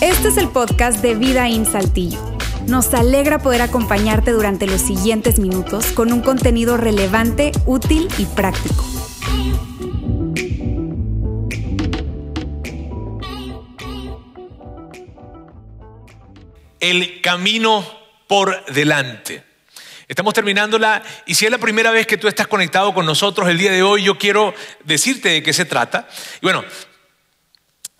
Este es el podcast de Vida en Saltillo. Nos alegra poder acompañarte durante los siguientes minutos con un contenido relevante, útil y práctico. El camino por delante. Estamos terminándola y si es la primera vez que tú estás conectado con nosotros el día de hoy, yo quiero decirte de qué se trata. Y bueno,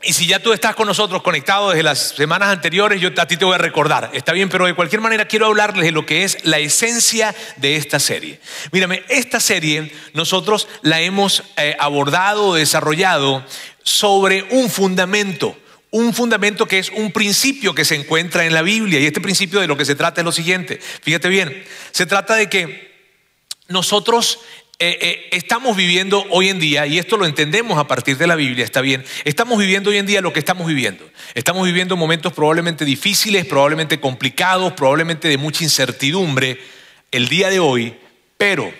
y si ya tú estás con nosotros conectado desde las semanas anteriores, yo a ti te voy a recordar. Está bien, pero de cualquier manera quiero hablarles de lo que es la esencia de esta serie. Mírame, esta serie nosotros la hemos eh, abordado, desarrollado sobre un fundamento un fundamento que es un principio que se encuentra en la Biblia. Y este principio de lo que se trata es lo siguiente. Fíjate bien, se trata de que nosotros eh, eh, estamos viviendo hoy en día, y esto lo entendemos a partir de la Biblia, está bien, estamos viviendo hoy en día lo que estamos viviendo. Estamos viviendo momentos probablemente difíciles, probablemente complicados, probablemente de mucha incertidumbre el día de hoy, pero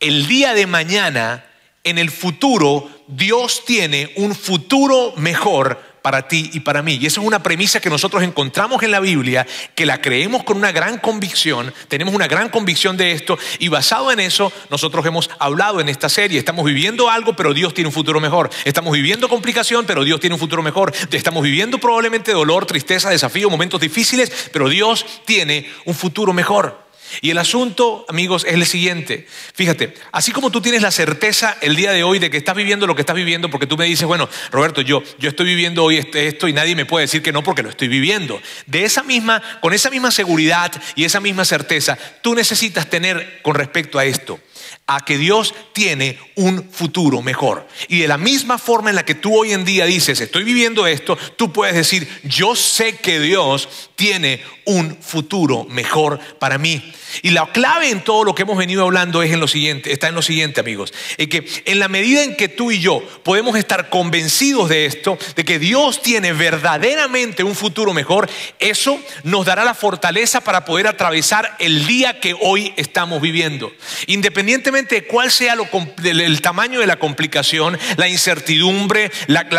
el día de mañana, en el futuro, Dios tiene un futuro mejor para ti y para mí. Y esa es una premisa que nosotros encontramos en la Biblia, que la creemos con una gran convicción, tenemos una gran convicción de esto y basado en eso nosotros hemos hablado en esta serie. Estamos viviendo algo, pero Dios tiene un futuro mejor. Estamos viviendo complicación, pero Dios tiene un futuro mejor. Estamos viviendo probablemente dolor, tristeza, desafío, momentos difíciles, pero Dios tiene un futuro mejor. Y el asunto, amigos, es el siguiente. Fíjate, así como tú tienes la certeza el día de hoy de que estás viviendo lo que estás viviendo, porque tú me dices, bueno, Roberto, yo, yo estoy viviendo hoy este, esto y nadie me puede decir que no porque lo estoy viviendo. De esa misma, con esa misma seguridad y esa misma certeza, tú necesitas tener con respecto a esto a que Dios tiene un futuro mejor. Y de la misma forma en la que tú hoy en día dices, estoy viviendo esto, tú puedes decir, yo sé que Dios tiene un futuro mejor para mí. Y la clave en todo lo que hemos venido hablando es en lo siguiente, está en lo siguiente, amigos, es que en la medida en que tú y yo podemos estar convencidos de esto, de que Dios tiene verdaderamente un futuro mejor, eso nos dará la fortaleza para poder atravesar el día que hoy estamos viviendo. Independientemente de cuál sea el tamaño de la complicación, la incertidumbre,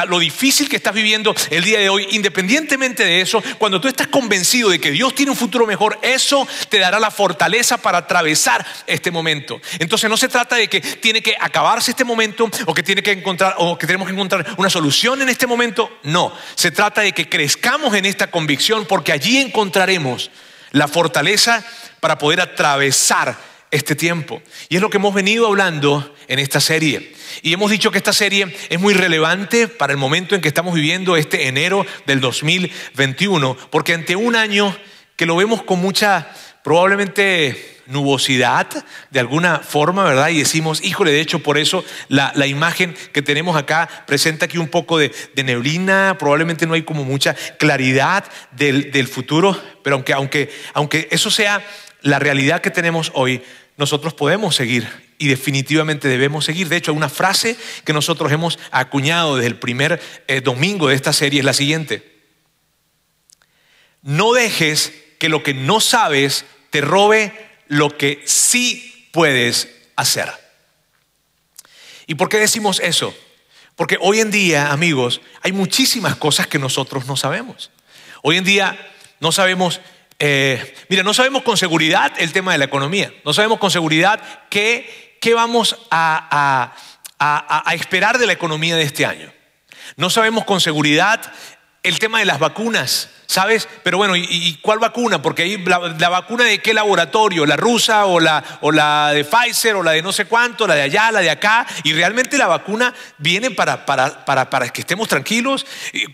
lo difícil que estás viviendo el día de hoy, independientemente de eso, cuando tú estás convencido de que Dios tiene un futuro mejor, eso te dará la fortaleza para atravesar este momento. Entonces no se trata de que tiene que acabarse este momento o que tiene que encontrar o que tenemos que encontrar una solución en este momento. No, se trata de que crezcamos en esta convicción porque allí encontraremos la fortaleza para poder atravesar este tiempo. Y es lo que hemos venido hablando en esta serie. Y hemos dicho que esta serie es muy relevante para el momento en que estamos viviendo este enero del 2021, porque ante un año que lo vemos con mucha, probablemente nubosidad de alguna forma, ¿verdad? Y decimos, híjole, de hecho por eso la, imagen que tenemos acá presenta aquí un poco de, neblina, probablemente no hay como mucha claridad del, del futuro, pero aunque, aunque, aunque eso sea la realidad que tenemos hoy, nosotros podemos seguir y definitivamente debemos seguir. De hecho, una frase que nosotros hemos acuñado desde el primer eh, domingo de esta serie es la siguiente. No dejes que lo que no sabes te robe lo que sí puedes hacer. ¿Y por qué decimos eso? Porque hoy en día, amigos, hay muchísimas cosas que nosotros no sabemos. Hoy en día no sabemos eh, mira, no sabemos con seguridad el tema de la economía, no sabemos con seguridad qué, vamos a, esperar de la economía de este año. No sabemos con seguridad el tema de las vacunas, ¿sabes? Pero bueno, ¿y, cuál vacuna? Porque ahí la, vacuna de qué laboratorio, la rusa o la, o la de Pfizer o la de no sé cuánto, la de allá, la de acá. Y realmente la vacuna viene para, para, para, para que estemos tranquilos.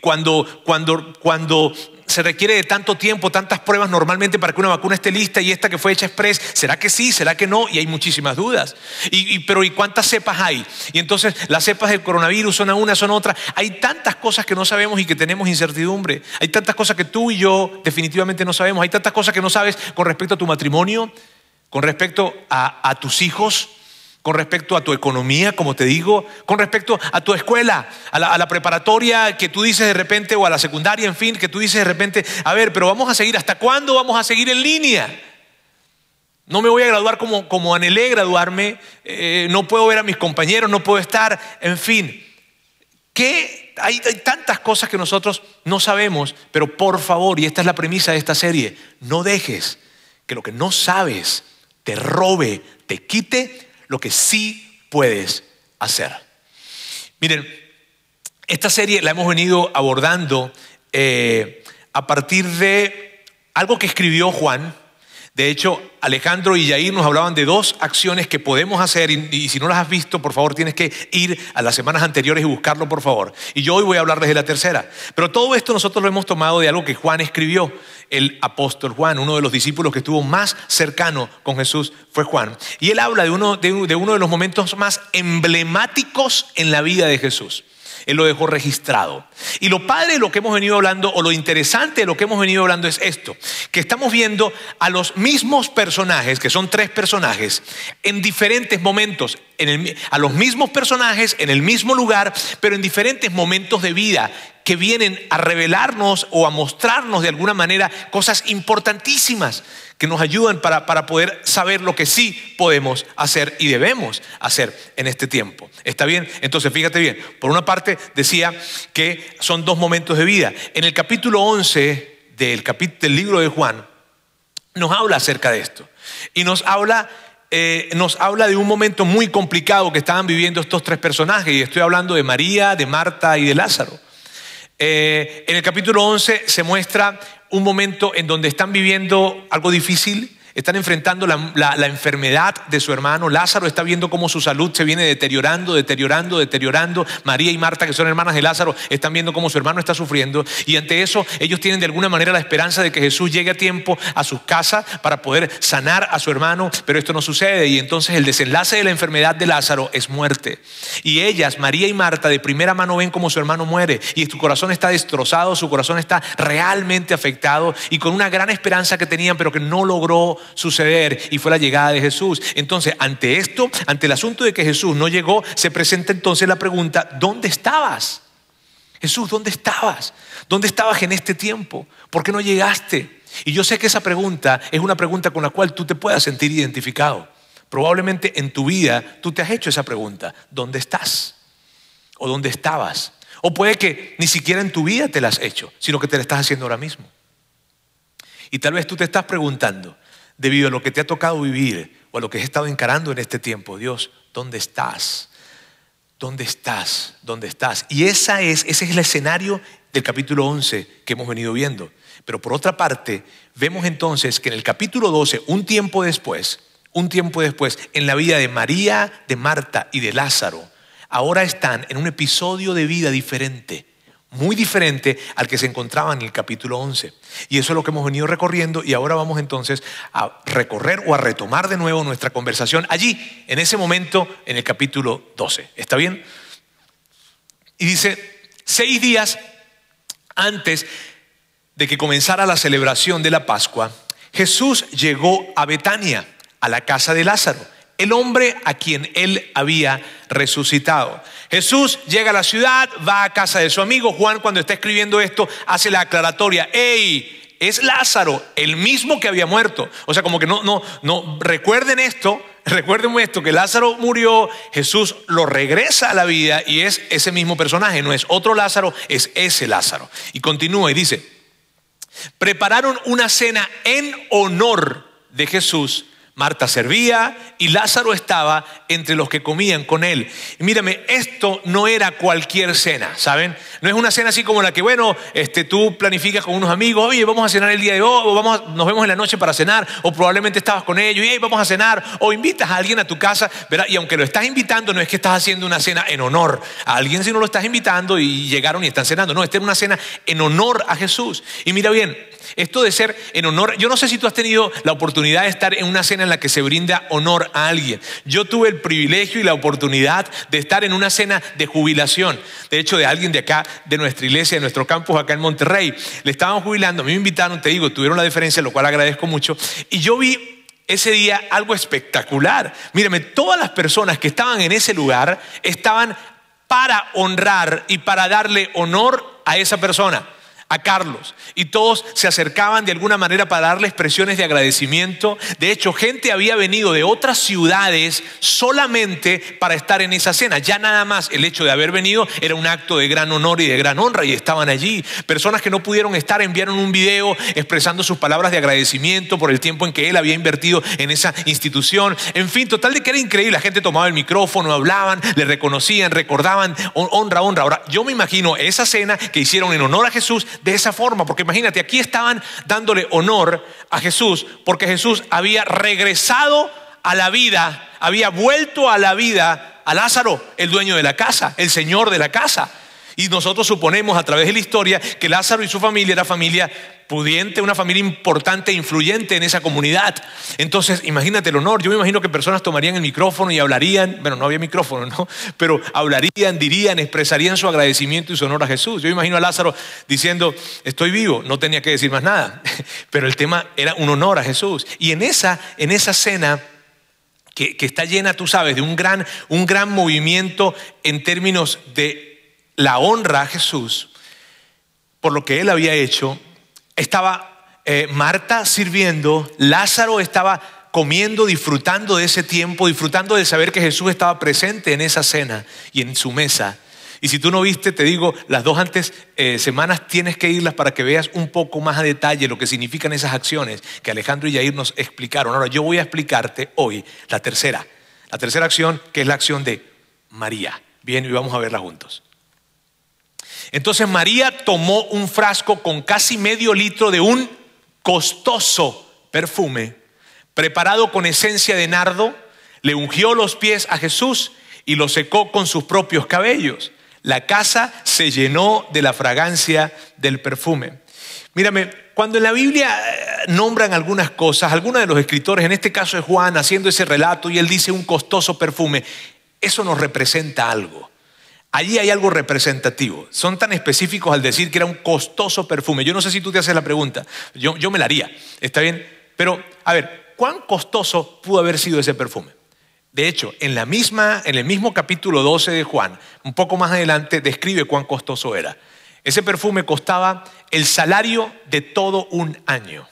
Cuando, cuando, cuando se requiere de tanto tiempo, tantas pruebas normalmente para que una vacuna esté lista y esta que fue hecha express, ¿será que sí? ¿Será que no? Y hay muchísimas dudas. Y, pero ¿y cuántas cepas hay? Y entonces las cepas del coronavirus son una, son otra. Hay tantas cosas que no sabemos y que tenemos incertidumbre. Hay tantas cosas que tú y yo definitivamente no sabemos. Hay tantas cosas que no sabes con respecto a tu matrimonio, con respecto a tus hijos, con respecto a tu economía, como te digo, con respecto a tu escuela, a la, preparatoria que tú dices de repente, o a la secundaria, en fin, que tú dices de repente, a ver, pero vamos a seguir, ¿hasta cuándo vamos a seguir en línea? No me voy a graduar como, como anhelé graduarme, eh, no puedo ver a mis compañeros, no puedo estar, en fin. Que hay, hay tantas cosas que nosotros no sabemos, pero por favor, y esta es la premisa de esta serie, no dejes que lo que no sabes te robe, te quite lo que sí puedes hacer. Miren, esta serie la hemos venido abordando eh, a partir de algo que escribió Juan. De hecho, Alejandro y Yair nos hablaban de dos acciones que podemos hacer y, si no las has visto, por favor, tienes que ir a las semanas anteriores y buscarlo, por favor. Y yo hoy voy a hablarles de la tercera. Pero todo esto nosotros lo hemos tomado de algo que Juan escribió. El apóstol Juan, uno de los discípulos que estuvo más cercano con Jesús, fue Juan. Y él habla de uno de, uno de los momentos más emblemáticos en la vida de Jesús. Él lo dejó registrado. Y lo padre de lo que hemos venido hablando, o lo interesante de lo que hemos venido hablando es esto, que estamos viendo a los mismos personajes, que son tres personajes, en diferentes momentos, a los mismos personajes, en el mismo lugar, pero en diferentes momentos de vida que vienen a revelarnos o a mostrarnos de alguna manera cosas importantísimas que nos ayudan para, para, poder saber lo que sí podemos hacer y debemos hacer en este tiempo. ¿Está bien? Entonces, fíjate bien. Por una parte, decía que son dos momentos de vida. En el capítulo 11 del, del libro de Juan, nos habla acerca de esto. Y nos habla eh, nos habla de un momento muy complicado que estaban viviendo estos tres personajes, y estoy hablando de María, de Marta y de Lázaro. Eh, en el capítulo 11 se muestra un momento en donde están viviendo algo difícil, están enfrentando la, enfermedad de su hermano. Lázaro está viendo cómo su salud se viene deteriorando, deteriorando, deteriorando. María y Marta, que son hermanas de Lázaro, están viendo cómo su hermano está sufriendo. Y ante eso, ellos tienen de alguna manera la esperanza de que Jesús llegue a tiempo a sus casas para poder sanar a su hermano. Pero esto no sucede. Y entonces el desenlace de la enfermedad de Lázaro es muerte. Y ellas, María y Marta, de primera mano ven cómo su hermano muere. Y su corazón está destrozado, su corazón está realmente afectado. Y con una gran esperanza que tenían, pero que no logró suceder y fue la llegada de Jesús. Entonces, ante esto, ante el asunto de que Jesús no llegó, se presenta entonces la pregunta, ¿dónde estabas? Jesús, ¿dónde estabas? ¿Dónde estabas en este tiempo? ¿Por qué no llegaste? Y yo sé que esa pregunta es una pregunta con la cual tú te puedas sentir identificado. Probablemente en tu vida tú te has hecho esa pregunta, ¿dónde estás? ¿O dónde estabas? O puede que ni siquiera en tu vida te la has hecho, sino que te la estás haciendo ahora mismo. Y tal vez tú te estás preguntando, debido a lo que te ha tocado vivir o a lo que has estado encarando en este tiempo. Dios, ¿dónde estás? ¿Dónde estás? ¿Dónde estás? Y esa es, ese es el escenario del capítulo 11 que hemos venido viendo. Pero por otra parte, vemos entonces que en el capítulo 12, un tiempo después, un tiempo después, en la vida de María, de Marta y de Lázaro, ahora están en un episodio de vida diferente muy diferente al que se encontraba en el capítulo 11. Y eso es lo que hemos venido recorriendo y ahora vamos entonces a recorrer o a retomar de nuevo nuestra conversación allí, en ese momento, en el capítulo 12. ¿Está bien? Y dice, seis días antes de que comenzara la celebración de la Pascua, Jesús llegó a Betania, a la casa de Lázaro, el hombre a quien él había resucitado. Jesús llega a la ciudad, va a casa de su amigo. Juan cuando está escribiendo esto hace la aclaratoria, ¡Ey! Es Lázaro, el mismo que había muerto. O sea, como que no, no, no, recuerden esto, recuerden esto, que Lázaro murió, Jesús lo regresa a la vida y es ese mismo personaje, no es otro Lázaro, es ese Lázaro. Y continúa y dice, prepararon una cena en honor de Jesús Marta servía y Lázaro estaba entre los que comían con él. Y mírame, esto no era cualquier cena, ¿saben? No es una cena así como la que, bueno, este, tú planificas con unos amigos, oye, vamos a cenar el día de hoy, o vamos, nos vemos en la noche para cenar, o probablemente estabas con ellos, y vamos a cenar, o invitas a alguien a tu casa, ¿verdad? Y aunque lo estás invitando, no es que estás haciendo una cena en honor a alguien, si no lo estás invitando y llegaron y están cenando, no, esta es una cena en honor a Jesús. Y mira bien, esto de ser en honor, yo no sé si tú has tenido la oportunidad de estar en una cena en la que se brinda honor a alguien. Yo tuve el privilegio y la oportunidad de estar en una cena de jubilación. De hecho, de alguien de acá, de nuestra iglesia, de nuestro campus acá en Monterrey. Le estaban jubilando, a mí me invitaron, te digo, tuvieron la diferencia, lo cual agradezco mucho. Y yo vi ese día algo espectacular. Mírame, todas las personas que estaban en ese lugar estaban para honrar y para darle honor a esa persona a Carlos. Y todos se acercaban de alguna manera para darle expresiones de agradecimiento. De hecho, gente había venido de otras ciudades solamente para estar en esa cena. Ya nada más el hecho de haber venido era un acto de gran honor y de gran honra y estaban allí. Personas que no pudieron estar enviaron un video expresando sus palabras de agradecimiento por el tiempo en que él había invertido en esa institución. En fin, total de que era increíble. La gente tomaba el micrófono, hablaban, le reconocían, recordaban honra, honra. Ahora, yo me imagino esa cena que hicieron en honor a Jesús de esa forma, porque imagínate, aquí estaban dándole honor a Jesús, porque Jesús había regresado a la vida, había vuelto a la vida a Lázaro, el dueño de la casa, el señor de la casa. Y nosotros suponemos a través de la historia que Lázaro y su familia era familia una familia importante e influyente en esa comunidad. Entonces, imagínate el honor. Yo me imagino que personas tomarían el micrófono y hablarían, bueno, no había micrófono, ¿no? Pero hablarían, dirían, expresarían su agradecimiento y su honor a Jesús. Yo me imagino a Lázaro diciendo, estoy vivo, no tenía que decir más nada. Pero el tema era un honor a Jesús. Y en esa, en esa cena... Que, que está llena, tú sabes, de un gran, un gran movimiento en términos de la honra a Jesús por lo que él había hecho. Estaba eh, Marta sirviendo, Lázaro estaba comiendo, disfrutando de ese tiempo, disfrutando de saber que Jesús estaba presente en esa cena y en su mesa. Y si tú no viste, te digo, las dos antes eh, semanas tienes que irlas para que veas un poco más a detalle lo que significan esas acciones que Alejandro y Yair nos explicaron. Ahora yo voy a explicarte hoy la tercera, la tercera acción que es la acción de María. Bien, y vamos a verla juntos. Entonces María tomó un frasco con casi medio litro de un costoso perfume, preparado con esencia de nardo, le ungió los pies a Jesús y lo secó con sus propios cabellos. La casa se llenó de la fragancia del perfume. Mírame, cuando en la Biblia eh, nombran algunas cosas, algunos de los escritores, en este caso es Juan, haciendo ese relato y él dice un costoso perfume, eso nos representa algo. Allí hay algo representativo. Son tan específicos al decir que era un costoso perfume. Yo no sé si tú te haces la pregunta. Yo, yo me la haría. ¿Está bien? Pero, a ver, ¿cuán costoso pudo haber sido ese perfume? De hecho, en, la misma, en el mismo capítulo 12 de Juan, un poco más adelante, describe cuán costoso era. Ese perfume costaba el salario de todo un año.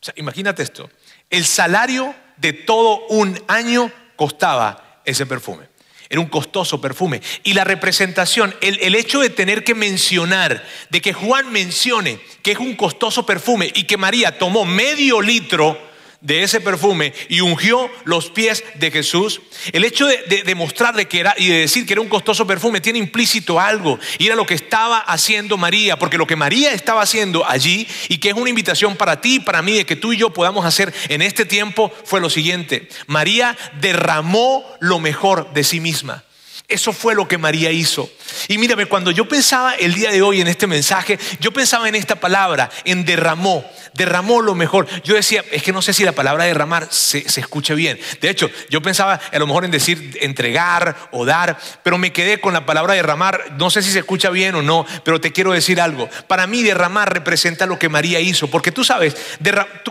O sea, imagínate esto. El salario de todo un año costaba ese perfume. Era un costoso perfume. Y la representación, el, el, hecho de tener que mencionar, de que Juan mencione que es un costoso perfume y que María tomó medio litro de ese perfume y ungió los pies de Jesús, el hecho de, de, que era y de decir que era un costoso perfume tiene implícito algo. Y era lo que estaba haciendo María, porque lo que María estaba haciendo allí y que es una invitación para ti para mí de que tú y yo podamos hacer en este tiempo fue lo siguiente. María derramó lo mejor de sí misma. Eso fue lo que María hizo. Y mírame, cuando yo pensaba el día de hoy en este mensaje, yo pensaba en esta palabra, en derramó, derramó lo mejor. Yo decía, es que no sé si la palabra derramar se, se escuche bien. De hecho, yo pensaba a lo mejor en decir entregar o dar, pero me quedé con la palabra derramar. No sé si se escucha bien o no, pero te quiero decir algo. Para mí derramar representa lo que María hizo, porque tú sabes,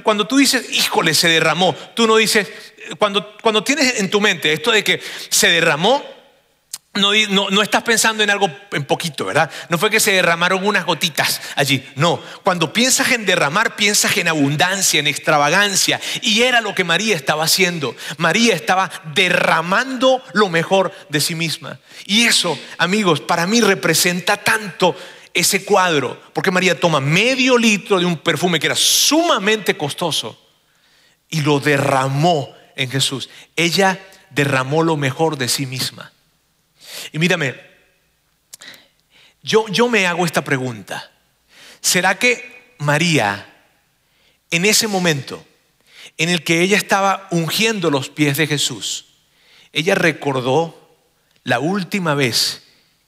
cuando tú dices, híjole, se derramó, tú no dices, cuando, cuando tienes en tu mente esto de que se derramó, no, estás pensando en algo en poquito, ¿verdad? No fue que se derramaron unas gotitas allí. No, cuando piensas en derramar, piensas en abundancia, en extravagancia. Y era lo que María estaba haciendo. María estaba derramando lo mejor de sí misma. Y eso, amigos, para mí representa tanto ese cuadro. Porque María toma medio litro de un perfume que era sumamente costoso y lo derramó en Jesús. Ella derramó lo mejor de sí misma. Y mírame, yo, yo me hago esta pregunta. ¿Será que María, en ese momento en el que ella estaba ungiendo los pies de Jesús, ella recordó la última vez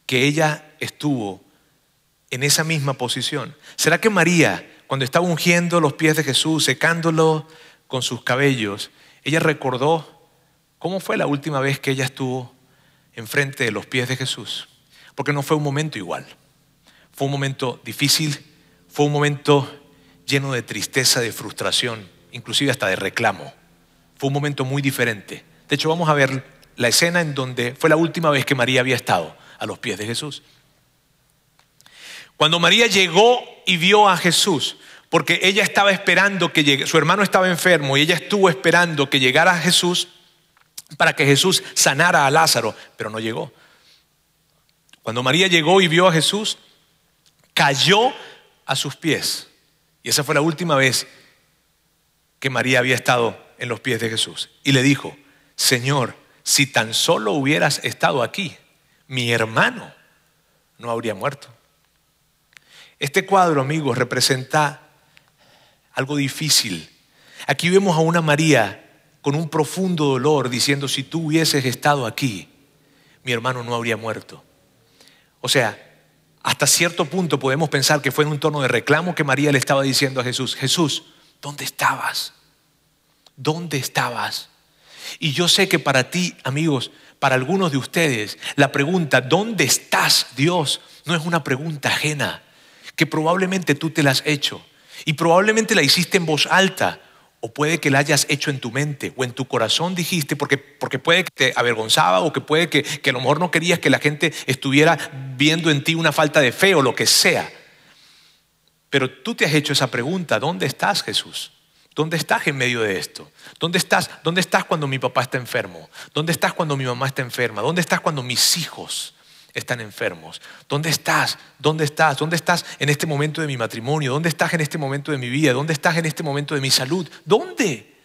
que ella estuvo en esa misma posición? ¿Será que María, cuando estaba ungiendo los pies de Jesús, secándolos con sus cabellos, ella recordó cómo fue la última vez que ella estuvo enfrente de los pies de Jesús, porque no fue un momento igual. Fue un momento difícil, fue un momento lleno de tristeza, de frustración, inclusive hasta de reclamo. Fue un momento muy diferente. De hecho, vamos a ver la escena en donde fue la última vez que María había estado a los pies de Jesús. Cuando María llegó y vio a Jesús, porque ella estaba esperando que llegue, su hermano estaba enfermo y ella estuvo esperando que llegara Jesús para que Jesús sanara a Lázaro, pero no llegó. Cuando María llegó y vio a Jesús, cayó a sus pies. Y esa fue la última vez que María había estado en los pies de Jesús. Y le dijo, Señor, si tan solo hubieras estado aquí, mi hermano no habría muerto. Este cuadro, amigos, representa algo difícil. Aquí vemos a una María con un profundo dolor diciendo, si tú hubieses estado aquí, mi hermano no habría muerto. O sea, hasta cierto punto podemos pensar que fue en un tono de reclamo que María le estaba diciendo a Jesús, Jesús, ¿dónde estabas? ¿Dónde estabas? Y yo sé que para ti, amigos, para algunos de ustedes, la pregunta, ¿dónde estás, Dios? No es una pregunta ajena, que probablemente tú te la has hecho y probablemente la hiciste en voz alta o puede que la hayas hecho en tu mente o en tu corazón dijiste porque, porque puede que te avergonzaba o que puede que, que a lo mejor no querías que la gente estuviera viendo en ti una falta de fe o lo que sea. Pero tú te has hecho esa pregunta, ¿dónde estás Jesús? ¿Dónde estás en medio de esto? ¿Dónde estás? ¿Dónde estás cuando mi papá está enfermo? ¿Dónde estás cuando mi mamá está enferma? ¿Dónde estás cuando mis hijos están enfermos? ¿Dónde estás? ¿Dónde estás? ¿Dónde estás en este momento de mi matrimonio? ¿Dónde estás en este momento de mi vida? ¿Dónde estás en este momento de mi salud? ¿Dónde?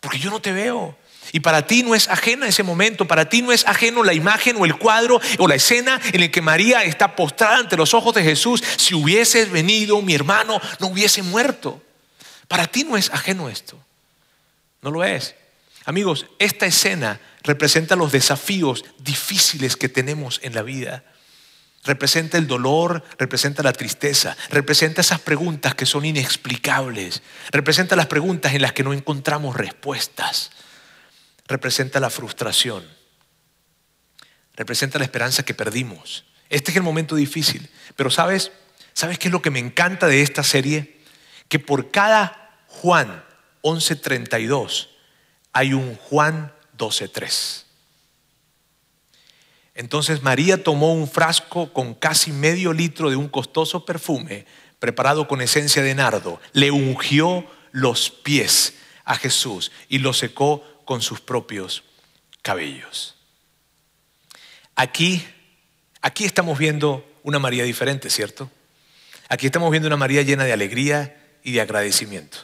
Porque yo no te veo. Y para ti no es ajena ese momento, para ti no es ajeno la imagen o el cuadro o la escena en el que María está postrada ante los ojos de Jesús. Si hubieses venido, mi hermano no hubiese muerto. Para ti no es ajeno esto. No lo es. Amigos, esta escena representa los desafíos difíciles que tenemos en la vida. Representa el dolor, representa la tristeza, representa esas preguntas que son inexplicables, representa las preguntas en las que no encontramos respuestas, representa la frustración, representa la esperanza que perdimos. Este es el momento difícil, pero ¿sabes? ¿Sabes qué es lo que me encanta de esta serie? que por cada Juan 11.32 hay un Juan 12.3. Entonces María tomó un frasco con casi medio litro de un costoso perfume preparado con esencia de nardo, le ungió los pies a Jesús y lo secó con sus propios cabellos. Aquí, aquí estamos viendo una María diferente, ¿cierto? Aquí estamos viendo una María llena de alegría, y de agradecimiento.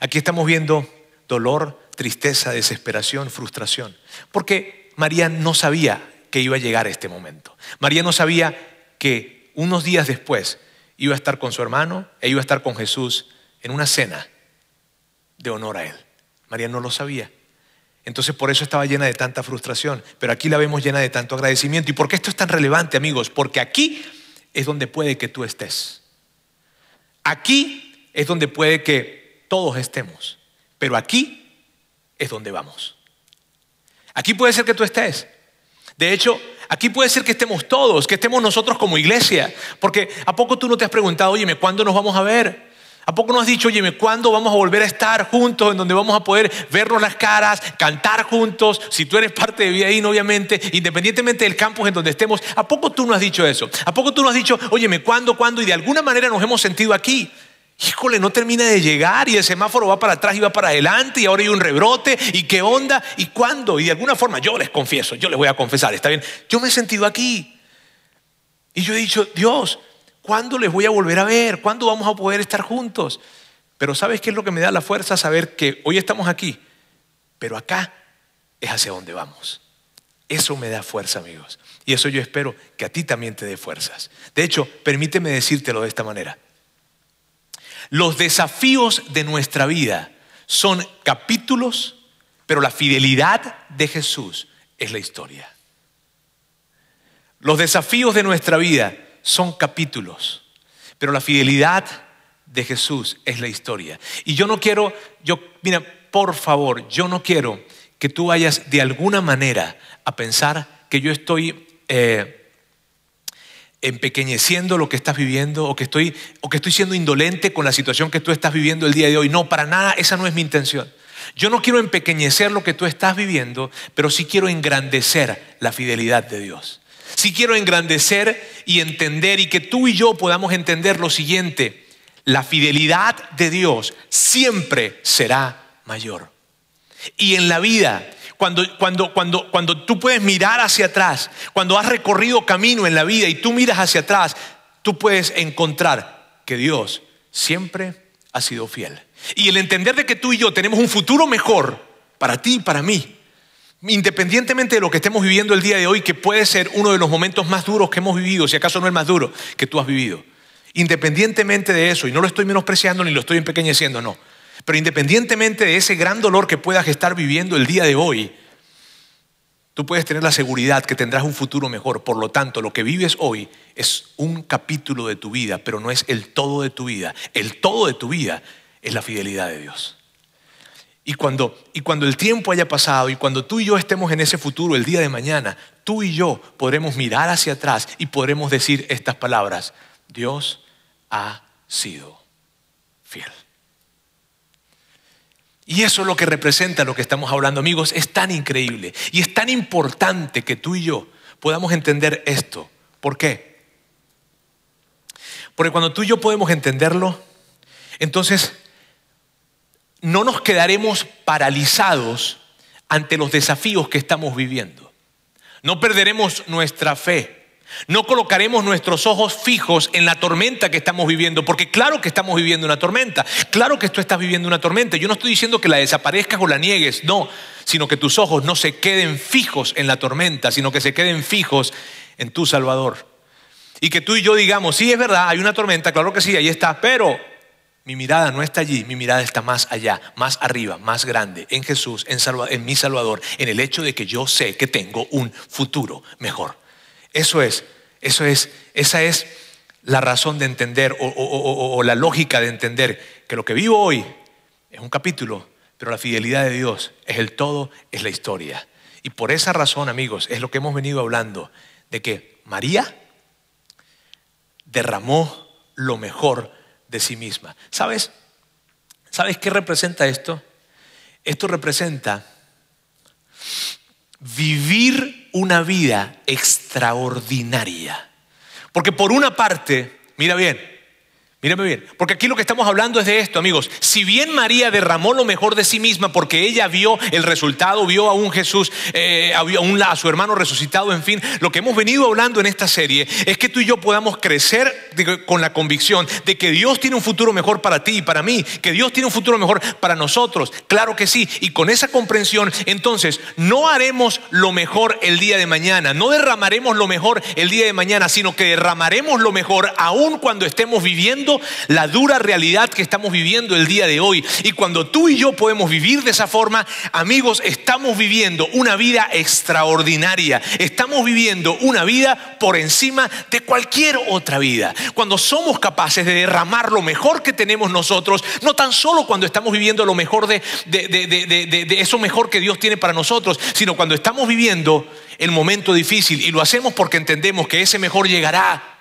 Aquí estamos viendo dolor, tristeza, desesperación, frustración, porque María no sabía que iba a llegar este momento. María no sabía que unos días después iba a estar con su hermano e iba a estar con Jesús en una cena de honor a él. María no lo sabía. Entonces por eso estaba llena de tanta frustración, pero aquí la vemos llena de tanto agradecimiento. ¿Y por qué esto es tan relevante, amigos? Porque aquí es donde puede que tú estés. Aquí es donde puede que todos estemos. Pero aquí es donde vamos. Aquí puede ser que tú estés. De hecho, aquí puede ser que estemos todos, que estemos nosotros como iglesia. Porque ¿a poco tú no te has preguntado, oye, ¿cuándo nos vamos a ver? ¿A poco no has dicho, oye, ¿cuándo vamos a volver a estar juntos en donde vamos a poder vernos las caras, cantar juntos? Si tú eres parte de Vida obviamente, independientemente del campus en donde estemos, ¿a poco tú no has dicho eso? ¿A poco tú no has dicho, oye, ¿cuándo, cuándo? Y de alguna manera nos hemos sentido aquí. Híjole, no termina de llegar y el semáforo va para atrás y va para adelante y ahora hay un rebrote y qué onda y cuándo. Y de alguna forma yo les confieso, yo les voy a confesar, está bien, yo me he sentido aquí. Y yo he dicho, Dios, ¿cuándo les voy a volver a ver? ¿Cuándo vamos a poder estar juntos? Pero ¿sabes qué es lo que me da la fuerza? Saber que hoy estamos aquí, pero acá es hacia donde vamos. Eso me da fuerza, amigos. Y eso yo espero que a ti también te dé fuerzas. De hecho, permíteme decírtelo de esta manera. Los desafíos de nuestra vida son capítulos, pero la fidelidad de Jesús es la historia. Los desafíos de nuestra vida son capítulos, pero la fidelidad de Jesús es la historia. Y yo no quiero, yo, mira, por favor, yo no quiero que tú vayas de alguna manera a pensar que yo estoy eh, empequeñeciendo lo que estás viviendo o que, estoy, o que estoy siendo indolente con la situación que tú estás viviendo el día de hoy. No, para nada, esa no es mi intención. Yo no quiero empequeñecer lo que tú estás viviendo, pero sí quiero engrandecer la fidelidad de Dios. Sí quiero engrandecer y entender y que tú y yo podamos entender lo siguiente. La fidelidad de Dios siempre será mayor. Y en la vida, cuando, cuando, cuando, cuando tú puedes mirar hacia atrás, cuando has recorrido camino en la vida y tú miras hacia atrás, tú puedes encontrar que Dios siempre ha sido fiel. Y el entender de que tú y yo tenemos un futuro mejor para ti y para mí, independientemente de lo que estemos viviendo el día de hoy, que puede ser uno de los momentos más duros que hemos vivido, si acaso no el más duro que tú has vivido. Independientemente de eso, y no lo estoy menospreciando ni lo estoy empequeñeciendo, no. Pero independientemente de ese gran dolor que puedas estar viviendo el día de hoy, tú puedes tener la seguridad que tendrás un futuro mejor. Por lo tanto, lo que vives hoy es un capítulo de tu vida, pero no es el todo de tu vida. El todo de tu vida es la fidelidad de Dios. Y cuando, y cuando el tiempo haya pasado y cuando tú y yo estemos en ese futuro el día de mañana, tú y yo podremos mirar hacia atrás y podremos decir estas palabras. Dios ha sido fiel. Y eso es lo que representa lo que estamos hablando, amigos. Es tan increíble y es tan importante que tú y yo podamos entender esto. ¿Por qué? Porque cuando tú y yo podemos entenderlo, entonces no nos quedaremos paralizados ante los desafíos que estamos viviendo. No perderemos nuestra fe. No colocaremos nuestros ojos fijos en la tormenta que estamos viviendo, porque claro que estamos viviendo una tormenta, claro que tú estás viviendo una tormenta. Yo no estoy diciendo que la desaparezcas o la niegues, no, sino que tus ojos no se queden fijos en la tormenta, sino que se queden fijos en tu Salvador. Y que tú y yo digamos, sí, es verdad, hay una tormenta, claro que sí, ahí está, pero mi mirada no está allí, mi mirada está más allá, más arriba, más grande, en Jesús, en, en, mi Salvador, en el hecho de que yo sé que tengo un futuro mejor. Eso es, eso es, esa es la razón de entender o, o la lógica de entender que lo que vivo hoy es un capítulo, pero la fidelidad de Dios es el todo, es la historia. Y por esa razón, amigos, es lo que hemos venido hablando, de que María derramó lo mejor de sí misma. ¿Sabes? ¿Sabes qué representa esto? Esto representa vivir una vida extraordinaria. Porque por una parte, mira bien, Mírame bien, porque aquí lo que estamos hablando es de esto, amigos. Si bien María derramó lo mejor de sí misma porque ella vio el resultado, vio a un Jesús, eh, a, un, a su hermano resucitado, en fin, lo que hemos venido hablando en esta serie es que tú y yo podamos crecer con la convicción de que Dios tiene un futuro mejor para ti y para mí, que Dios tiene un futuro mejor para nosotros. Claro que sí, y con esa comprensión, entonces no haremos lo mejor el día de mañana, no derramaremos lo mejor el día de mañana, sino que derramaremos lo mejor aún cuando estemos viviendo la dura realidad que estamos viviendo el día de hoy. Y cuando tú y yo podemos vivir de esa forma, amigos, estamos viviendo una vida extraordinaria. Estamos viviendo una vida por encima de cualquier otra vida. Cuando somos capaces de derramar lo mejor que tenemos nosotros, no tan solo cuando estamos viviendo lo mejor de, de eso mejor que Dios tiene para nosotros, sino cuando estamos viviendo el momento difícil y lo hacemos porque entendemos que ese mejor llegará.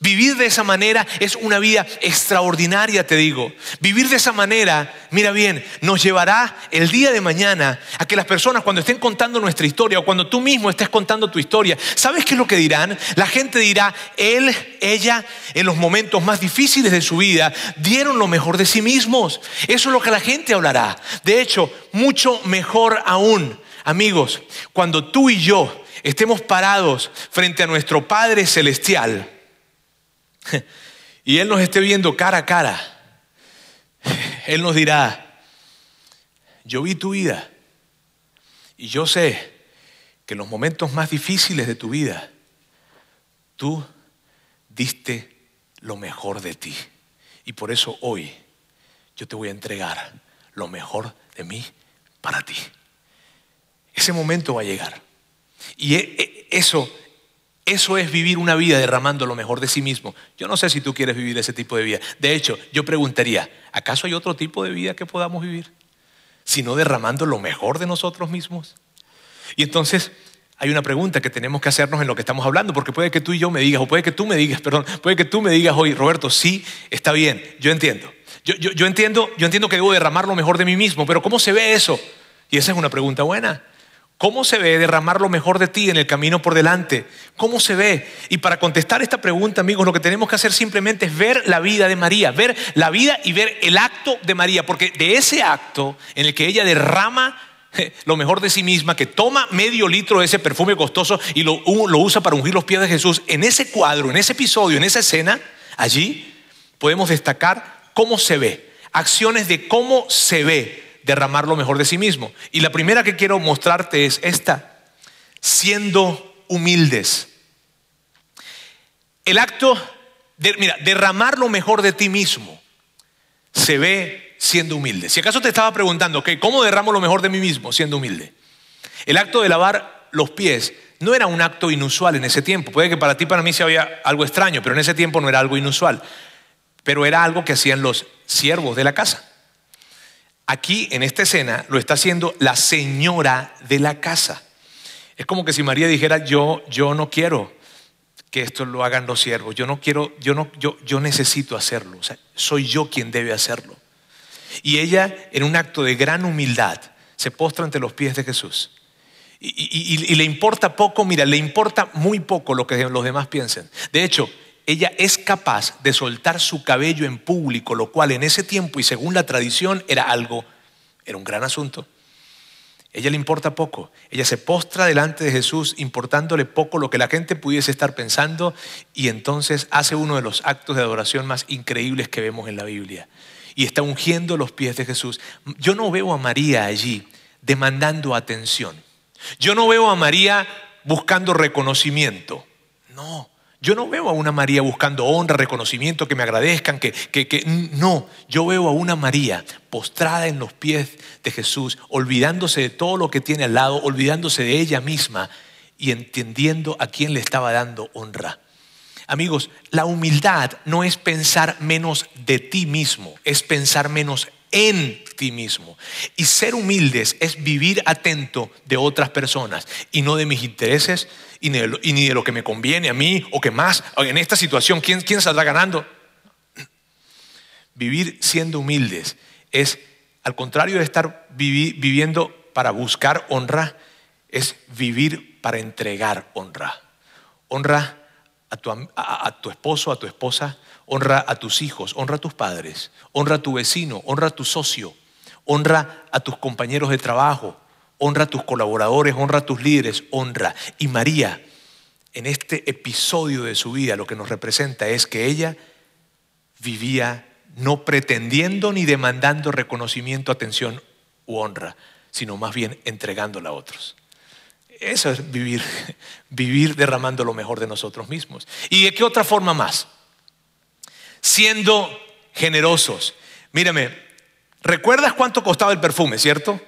Vivir de esa manera es una vida extraordinaria, te digo. Vivir de esa manera, mira bien, nos llevará el día de mañana a que las personas cuando estén contando nuestra historia o cuando tú mismo estés contando tu historia, ¿sabes qué es lo que dirán? La gente dirá, él, ella, en los momentos más difíciles de su vida, dieron lo mejor de sí mismos. Eso es lo que la gente hablará. De hecho, mucho mejor aún, amigos, cuando tú y yo estemos parados frente a nuestro Padre Celestial y Él nos esté viendo cara a cara, Él nos dirá, yo vi tu vida y yo sé que en los momentos más difíciles de tu vida, tú diste lo mejor de ti. Y por eso hoy yo te voy a entregar lo mejor de mí para ti. Ese momento va a llegar. Y e, e, eso eso es vivir una vida derramando lo mejor de sí mismo. Yo no sé si tú quieres vivir ese tipo de vida. De hecho, yo preguntaría, ¿acaso hay otro tipo de vida que podamos vivir? Sino derramando lo mejor de nosotros mismos. Y entonces hay una pregunta que tenemos que hacernos en lo que estamos hablando, porque puede que tú y yo me digas, o puede que tú me digas, perdón, puede que tú me digas hoy, Roberto, sí, está bien, yo entiendo. Yo, yo entiendo, yo entiendo que debo derramar lo mejor de mí mismo, pero ¿cómo se ve eso? Y esa es una pregunta buena. ¿Cómo se ve derramar lo mejor de ti en el camino por delante? ¿Cómo se ve? Y para contestar esta pregunta, amigos, lo que tenemos que hacer simplemente es ver la vida de María, ver la vida y ver el acto de María, porque de ese acto en el que ella derrama lo mejor de sí misma, que toma medio litro de ese perfume costoso y lo, lo usa para ungir los pies de Jesús, en ese cuadro, en ese episodio, en esa escena, allí podemos destacar cómo se ve, acciones de cómo se ve derramar lo mejor de sí mismo. Y la primera que quiero mostrarte es esta, siendo humildes. El acto de, mira, derramar lo mejor de ti mismo se ve siendo humilde. Si acaso te estaba preguntando, ¿cómo derramo lo mejor de mí mismo siendo humilde? El acto de lavar los pies no era un acto inusual en ese tiempo. Puede que para ti, para mí, se había algo extraño, pero en ese tiempo no era algo inusual. Pero era algo que hacían los siervos de la casa. Aquí, en esta escena, lo está haciendo la señora de la casa. Es como que si María dijera, yo, yo no quiero que esto lo hagan los siervos, yo no quiero, yo no, yo, yo necesito hacerlo, o sea, soy yo quien debe hacerlo. Y ella, en un acto de gran humildad, se postra ante los pies de Jesús. Y, y, le importa poco, mira, le importa muy poco lo que los demás piensen. De hecho, ella es capaz de soltar su cabello en público, lo cual en ese tiempo y según la tradición era algo, era un gran asunto. Ella le importa poco. Ella se postra delante de Jesús importándole poco lo que la gente pudiese estar pensando y entonces hace uno de los actos de adoración más increíbles que vemos en la Biblia. Y está ungiendo los pies de Jesús. Yo no veo a María allí demandando atención. Yo no veo a María buscando reconocimiento. No. Yo no veo a una María buscando honra, reconocimiento, que me agradezcan, que, que, no, yo veo a una María postrada en los pies de Jesús, olvidándose de todo lo que tiene al lado, olvidándose de ella misma y entendiendo a quién le estaba dando honra. Amigos, la humildad no es pensar menos de ti mismo, es pensar menos en ti mismo. Y ser humildes es vivir atento de otras personas y no de mis intereses y ni de lo, que me conviene a mí o que más. En esta situación, ¿quién, quién saldrá ganando? Vivir siendo humildes es, al contrario de estar viviendo para buscar honra, es vivir para entregar honra. Honra a tu, a tu esposo, a tu esposa, honra a tus hijos, honra a tus padres, honra a tu vecino, honra a tu socio, honra a tus compañeros de trabajo, honra a tus colaboradores, honra a tus líderes, honra. Y María, en este episodio de su vida, lo que nos representa es que ella vivía no pretendiendo ni demandando reconocimiento, atención u honra, sino más bien entregándola a otros. Eso es vivir, vivir derramando lo mejor de nosotros mismos. ¿Y de qué otra forma más? Siendo generosos. Mírame, ¿recuerdas cuánto costaba el perfume, cierto?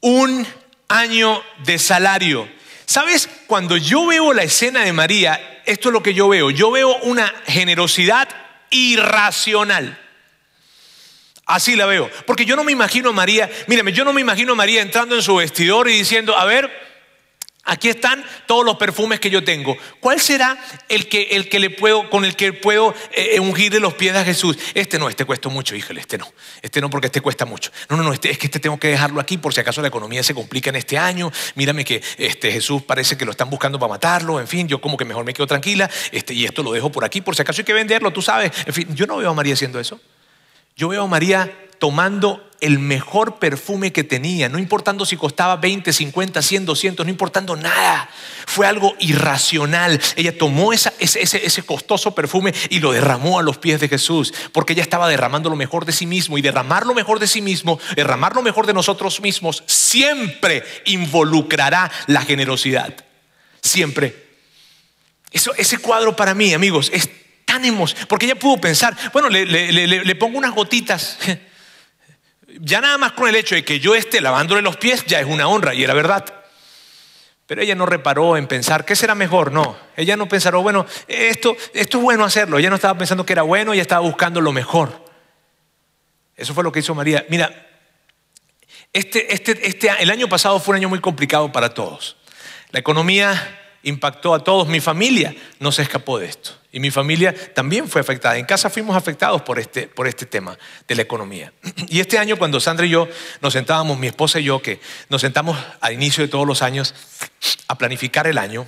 Un año de salario. ¿Sabes? Cuando yo veo la escena de María, esto es lo que yo veo. Yo veo una generosidad irracional. Así la veo. Porque yo no me imagino a María, mírame, yo no me imagino a María entrando en su vestidor y diciendo, a ver, Aquí están todos los perfumes que yo tengo. ¿Cuál será el que, el que le puedo, con el que puedo eh, ungirle los pies a Jesús? Este no, este cuesta mucho, híjole, este no. Este no porque este cuesta mucho. No, no, no, este, es que este tengo que dejarlo aquí por si acaso la economía se complica en este año. Mírame que este Jesús parece que lo están buscando para matarlo. En fin, yo como que mejor me quedo tranquila. Este, y esto lo dejo por aquí por si acaso hay que venderlo, tú sabes. En fin, yo no veo a María haciendo eso. Yo veo a María tomando el mejor perfume que tenía, no importando si costaba 20, 50, 100, 200, no importando nada. Fue algo irracional. Ella tomó ese, ese, costoso perfume y lo derramó a los pies de Jesús, porque ella estaba derramando lo mejor de sí mismo. Y derramar lo mejor de sí mismo, derramar lo mejor de nosotros mismos, siempre involucrará la generosidad. Siempre. Eso, ese cuadro para mí, amigos, es tan emocionante, porque ella pudo pensar, bueno, le pongo unas gotitas ya nada más con el hecho de que yo esté lavándole los pies ya es una honra y era verdad. Pero ella no reparó en pensar, ¿qué será mejor? No, ella no pensó, bueno, esto, esto es bueno hacerlo. Ella no estaba pensando que era bueno, ella estaba buscando lo mejor. Eso fue lo que hizo María. Mira, este, este, este, el año pasado fue un año muy complicado para todos. La economía impactó a todos. Mi familia no se escapó de esto. Y mi familia también fue afectada. En casa fuimos afectados por este, por este tema de la economía. Y este año cuando Sandra y yo nos sentábamos, mi esposa y yo, que nos sentamos al inicio de todos los años a planificar el año,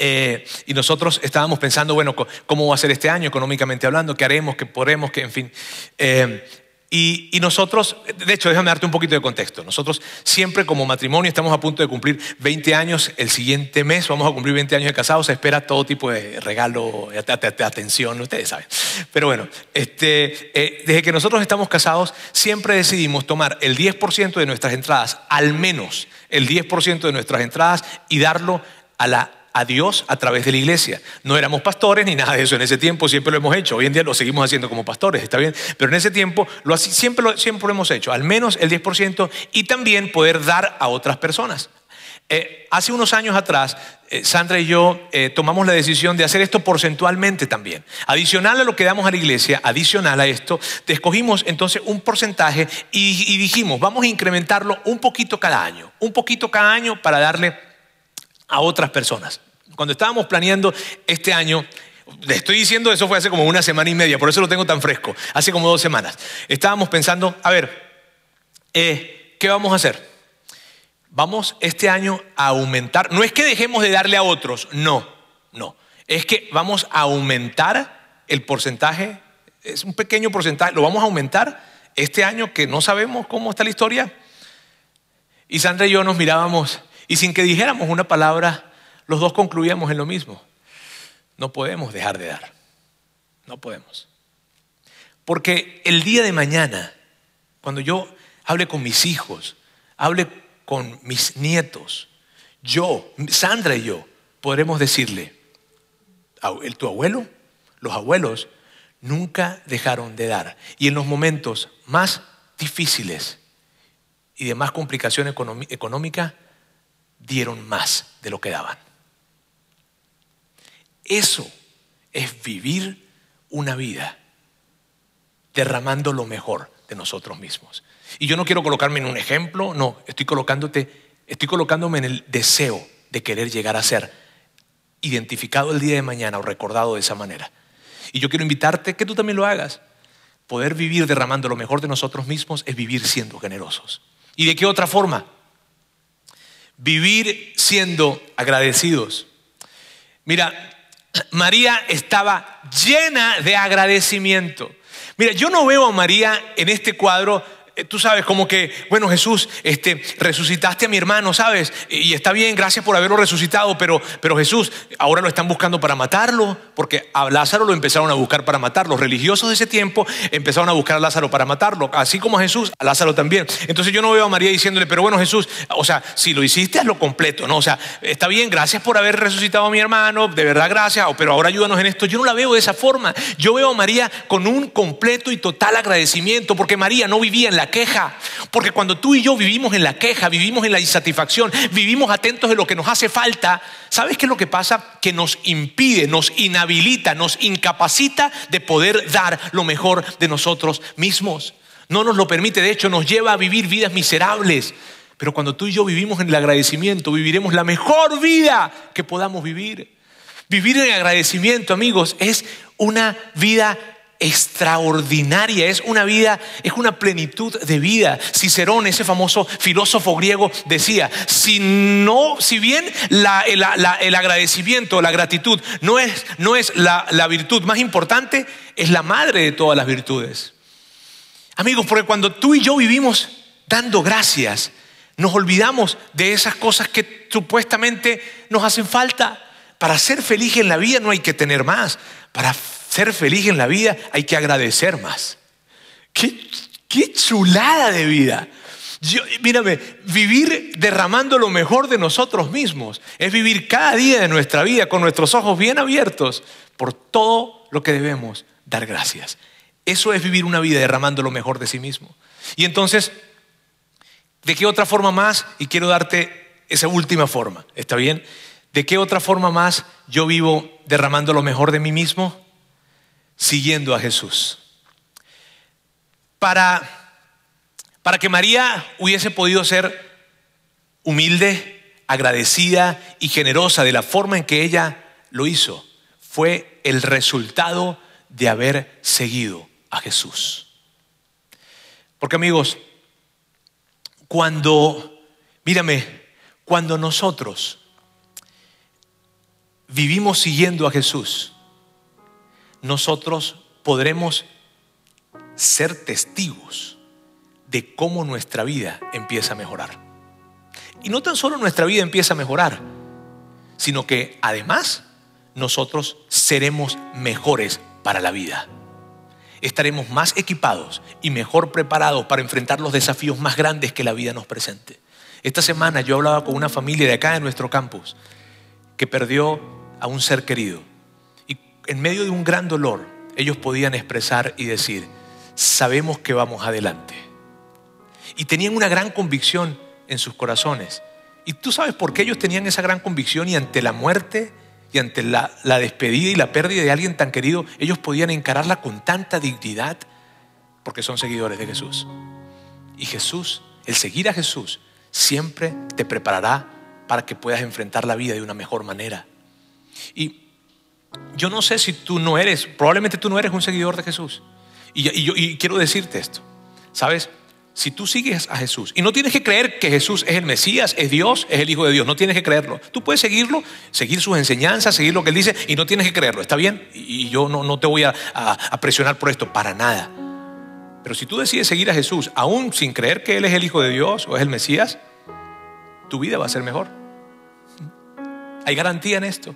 eh, y nosotros estábamos pensando, bueno, ¿cómo va a ser este año económicamente hablando? ¿Qué haremos? ¿Qué podremos? ¿Qué, en fin? Eh, y, nosotros, de hecho, déjame darte un poquito de contexto. Nosotros siempre como matrimonio estamos a punto de cumplir 20 años. El siguiente mes vamos a cumplir 20 años de casados. Se espera todo tipo de regalo, atención, ustedes saben. Pero bueno, este, eh, desde que nosotros estamos casados, siempre decidimos tomar el 10% de nuestras entradas, al menos el 10% de nuestras entradas, y darlo a la a Dios a través de la iglesia. No éramos pastores ni nada de eso en ese tiempo, siempre lo hemos hecho. Hoy en día lo seguimos haciendo como pastores, está bien. Pero en ese tiempo lo, siempre, lo, siempre hemos hecho, al menos el 10% y también poder dar a otras personas. Eh, hace unos años atrás, eh, Sandra y yo eh, tomamos la decisión de hacer esto porcentualmente también. Adicional a lo que damos a la iglesia, adicional a esto, escogimos entonces un porcentaje y dijimos, vamos a incrementarlo un poquito cada año, un poquito cada año para darle a otras personas. Cuando estábamos planeando este año, le estoy diciendo eso fue hace como una semana y media, por eso lo tengo tan fresco, hace como dos semanas. Estábamos pensando, a ver, eh, ¿qué vamos a hacer? Vamos este año a aumentar, no es que dejemos de darle a otros, no, no, es que vamos a aumentar el porcentaje, es un pequeño porcentaje, lo vamos a aumentar este año que no sabemos cómo está la historia. Y Sandra y yo nos mirábamos y sin que dijéramos una palabra, los dos concluíamos en lo mismo. No podemos dejar de dar. No podemos. Porque el día de mañana, cuando yo hable con mis hijos, hable con mis nietos, yo, Sandra y yo, podremos decirle, tu abuelo, los abuelos, nunca dejaron de dar. Y en los momentos más difíciles y de más complicación económica, dieron más de lo que daban. Eso es vivir una vida derramando lo mejor de nosotros mismos. Y yo no quiero colocarme en un ejemplo, no, estoy colocándote, estoy colocándome en el deseo de querer llegar a ser identificado el día de mañana o recordado de esa manera. Y yo quiero invitarte que tú también lo hagas. Poder vivir derramando lo mejor de nosotros mismos es vivir siendo generosos. ¿Y de qué otra forma? Vivir siendo agradecidos. Mira, María estaba llena de agradecimiento. Mira, yo no veo a María en este cuadro tú sabes, como que, bueno, Jesús, este, resucitaste a mi hermano, ¿sabes? Y está bien, gracias por haberlo resucitado, pero, pero Jesús, ahora lo están buscando para matarlo, porque a Lázaro lo empezaron a buscar para matarlo. Los religiosos de ese tiempo empezaron a buscar a Lázaro para matarlo, así como a Jesús, a Lázaro también. Entonces yo no veo a María diciéndole, pero bueno, Jesús, o sea, si lo hiciste, hazlo completo, ¿no? O sea, está bien, gracias por haber resucitado a mi hermano, de verdad, gracias, pero ahora ayúdanos en esto. Yo no la veo de esa forma. Yo veo a María con un completo y total agradecimiento, porque María no vivía en la queja. Porque cuando tú y yo vivimos en la queja, vivimos en la insatisfacción, vivimos atentos de lo que nos hace falta, ¿sabes qué es lo que pasa? Que nos impide, nos inhabilita, nos incapacita de poder dar lo mejor de nosotros mismos. No nos lo permite, de hecho nos lleva a vivir vidas miserables. Pero cuando tú y yo vivimos en el agradecimiento, viviremos la mejor vida que podamos vivir. Vivir en agradecimiento, amigos, es una vida extraordinaria, es una vida, es una plenitud de vida. Cicerón, ese famoso filósofo griego, decía, si no, si bien el agradecimiento, la gratitud no es, no es la, virtud más importante, es la madre de todas las virtudes. Amigos, porque cuando tú y yo vivimos dando gracias, nos olvidamos de esas cosas que supuestamente nos hacen falta. Para ser feliz en la vida no hay que tener más. Para ser feliz en la vida hay que agradecer más. Qué, chulada de vida. mírame, vivir derramando lo mejor de nosotros mismos es vivir cada día de nuestra vida con nuestros ojos bien abiertos por todo lo que debemos dar gracias. Eso es vivir una vida derramando lo mejor de sí mismo. Y entonces, ¿de qué otra forma más? Y quiero darte esa última forma, ¿está bien? ¿De qué otra forma más yo vivo derramando lo mejor de mí mismo? Siguiendo a Jesús. Para, para que María hubiese podido ser humilde, agradecida y generosa de la forma en que ella lo hizo, fue el resultado de haber seguido a Jesús. Porque amigos, cuando, mírame, cuando nosotros vivimos siguiendo a Jesús, nosotros podremos ser testigos de cómo nuestra vida empieza a mejorar. Y no tan solo nuestra vida empieza a mejorar, sino que además nosotros seremos mejores para la vida. Estaremos más equipados y mejor preparados para enfrentar los desafíos más grandes que la vida nos presente. Esta semana yo hablaba con una familia de acá en nuestro campus que perdió a un ser querido. En medio de un gran dolor, ellos podían expresar y decir, sabemos que vamos adelante. Y tenían una gran convicción en sus corazones. Y tú sabes por qué ellos tenían esa gran convicción y ante la muerte y ante la, despedida y la pérdida de alguien tan querido, ellos podían encararla con tanta dignidad porque son seguidores de Jesús. Y Jesús, el seguir a Jesús, siempre te preparará para que puedas enfrentar la vida de una mejor manera. Y yo no sé si tú no eres, probablemente tú no eres un seguidor de Jesús. Y, yo quiero decirte esto, ¿sabes? Si tú sigues a Jesús, y no tienes que creer que Jesús es el Mesías, es Dios, es el Hijo de Dios, no tienes que creerlo. Tú puedes seguirlo, seguir sus enseñanzas, seguir lo que Él dice, y no tienes que creerlo, ¿está bien? Y yo no, no te voy a, a presionar por esto, para nada. Pero si tú decides seguir a Jesús, aún sin creer que Él es el Hijo de Dios o es el Mesías, tu vida va a ser mejor. Hay garantía en esto.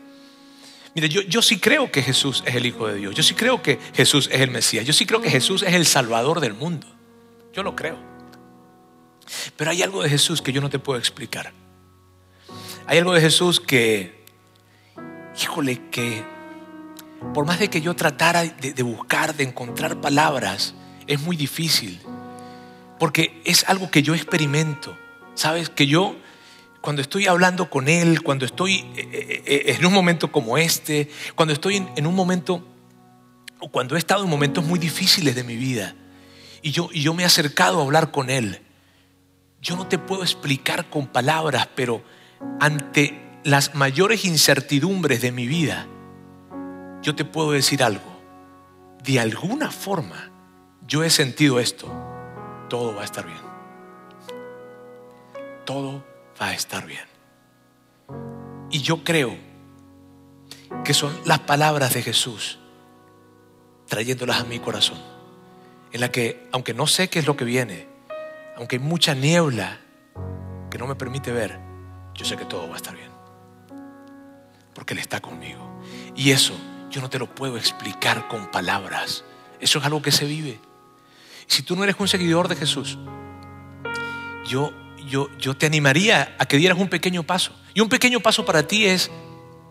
Mire, yo, yo sí creo que Jesús es el Hijo de Dios. Yo sí creo que Jesús es el Mesías. Yo sí creo que Jesús es el Salvador del mundo. Yo lo creo. Pero hay algo de Jesús que yo no te puedo explicar. Hay algo de Jesús que, híjole, que por más de que yo tratara de, buscar, de encontrar palabras, es muy difícil. Porque es algo que yo experimento. ¿Sabes? Que yo, cuando estoy hablando con Él, cuando estoy eh, eh, eh, en un momento como este, cuando estoy en un momento, o cuando he estado en momentos muy difíciles de mi vida, y yo, y yo me he acercado a hablar con Él, yo no te puedo explicar con palabras, pero ante las mayores incertidumbres de mi vida, yo te puedo decir algo. De alguna forma, yo he sentido esto. Todo va a estar bien. Todo va a estar bien. Y yo creo que son las palabras de Jesús trayéndolas a mi corazón. En la que, aunque no sé qué es lo que viene, aunque hay mucha niebla que no me permite ver, yo sé que todo va a estar bien. Porque Él está conmigo. Y eso yo no te lo puedo explicar con palabras. Eso es algo que se vive. Si tú no eres un seguidor de Jesús, yo, yo, yo te animaría a que dieras un pequeño paso. Y un pequeño paso para ti es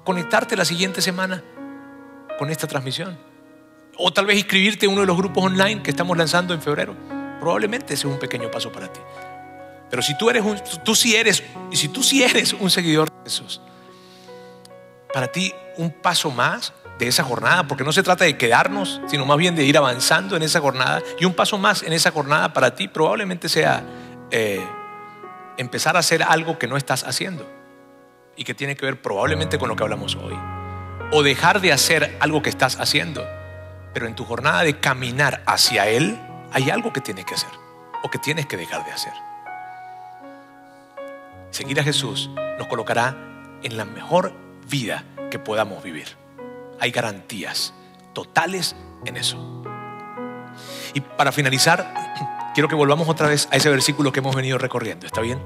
conectarte la siguiente semana con esta transmisión. O tal vez inscribirte en uno de los grupos online que estamos lanzando en febrero. Probablemente ese es un pequeño paso para ti. Pero si tú eres un, tú sí eres, y si tú eres un seguidor de Jesús, para ti un paso más de esa jornada, porque no se trata de quedarnos, sino más bien de ir avanzando en esa jornada, y un paso más en esa jornada para ti probablemente sea eh, empezar a hacer algo que no estás haciendo y que tiene que ver probablemente con lo que hablamos hoy, o dejar de hacer algo que estás haciendo, pero en tu jornada de caminar hacia Él, hay algo que tienes que hacer o que tienes que dejar de hacer. Seguir a Jesús nos colocará en la mejor vida que podamos vivir. Hay garantías totales en eso. Y para finalizar, quiero que volvamos otra vez a ese versículo que hemos venido recorriendo. ¿Está bien?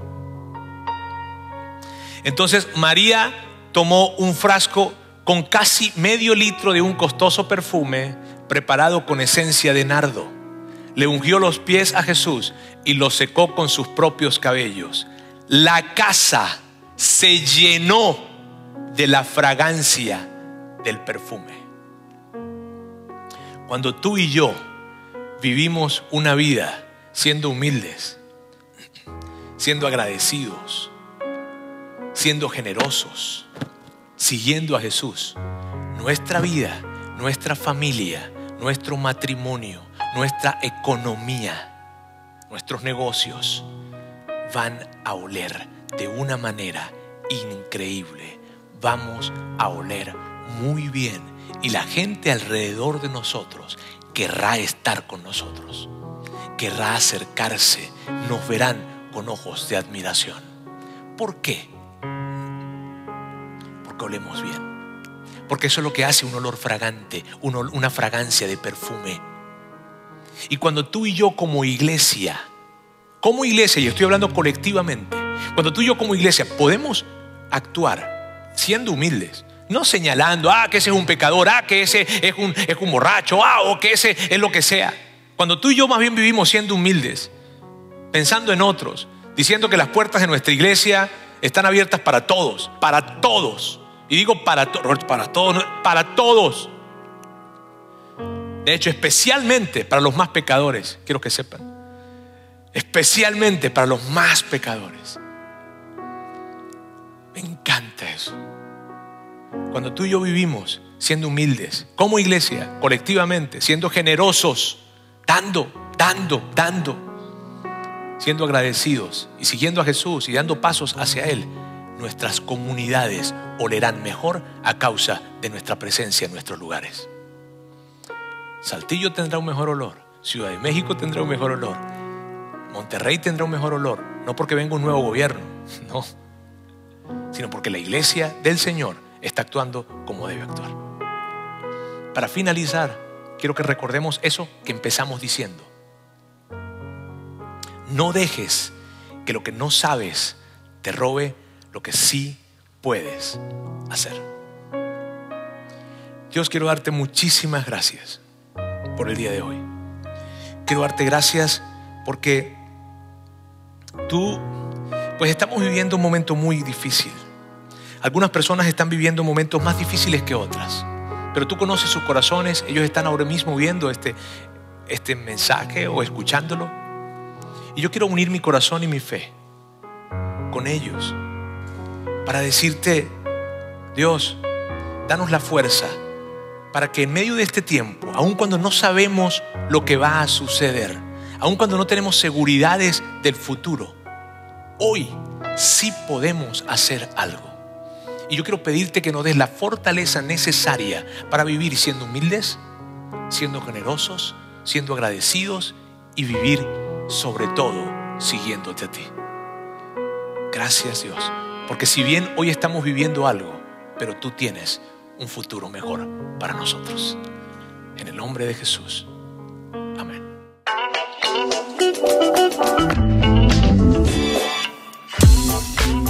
Entonces María tomó un frasco con casi medio litro de un costoso perfume preparado con esencia de nardo le ungió los pies a Jesús y los secó con sus propios cabellos. La casa se llenó de la fragancia del perfume. Cuando tú y yo vivimos una vida siendo humildes, siendo agradecidos, siendo generosos, siguiendo a Jesús, nuestra vida, nuestra familia, nuestro matrimonio, nuestra economía, nuestros negocios van a oler de una manera increíble. Vamos a oler muy bien y la gente alrededor de nosotros querrá estar con nosotros, querrá acercarse, nos verán con ojos de admiración. ¿Por qué? Porque olemos bien. Porque eso es lo que hace un olor fragante, una fragancia de perfume. Y cuando tú y yo como iglesia, como iglesia, y estoy hablando colectivamente, cuando tú y yo como iglesia podemos actuar siendo humildes, no señalando, ah, que ese es un pecador, ah, que ese es un, es un borracho, ah, o que ese es lo que sea. Cuando tú y yo más bien vivimos siendo humildes, pensando en otros, diciendo que las puertas de nuestra iglesia están abiertas para todos, para todos. Y digo para, para todos, para todos. De hecho, especialmente para los más pecadores, quiero que sepan. Especialmente para los más pecadores. Me encanta eso. Cuando tú y yo vivimos siendo humildes, como iglesia, colectivamente, siendo generosos, dando, dando, dando, siendo agradecidos y siguiendo a Jesús y dando pasos hacia Él, nuestras comunidades olerán mejor a causa de nuestra presencia en nuestros lugares. Saltillo tendrá un mejor olor, Ciudad de México tendrá un mejor olor, Monterrey tendrá un mejor olor, no porque venga un nuevo gobierno, no, sino porque la iglesia del Señor está actuando como debe actuar. Para finalizar, quiero que recordemos eso que empezamos diciendo. No dejes que lo que no sabes te robe lo que sí puedes hacer. Dios, quiero darte muchísimas gracias por el día de hoy. Quiero darte gracias porque tú, pues estamos viviendo un momento muy difícil. Algunas personas están viviendo momentos más difíciles que otras, pero tú conoces sus corazones, ellos están ahora mismo viendo este, este mensaje o escuchándolo. Y yo quiero unir mi corazón y mi fe con ellos para decirte, Dios, danos la fuerza para que en medio de este tiempo, aun cuando no sabemos lo que va a suceder, aun cuando no tenemos seguridades del futuro, hoy sí podemos hacer algo. Y yo quiero pedirte que nos des la fortaleza necesaria para vivir siendo humildes, siendo generosos, siendo agradecidos y vivir sobre todo siguiéndote a ti. Gracias Dios porque si bien hoy estamos viviendo algo, pero tú tienes un futuro mejor para nosotros. En el nombre de Jesús.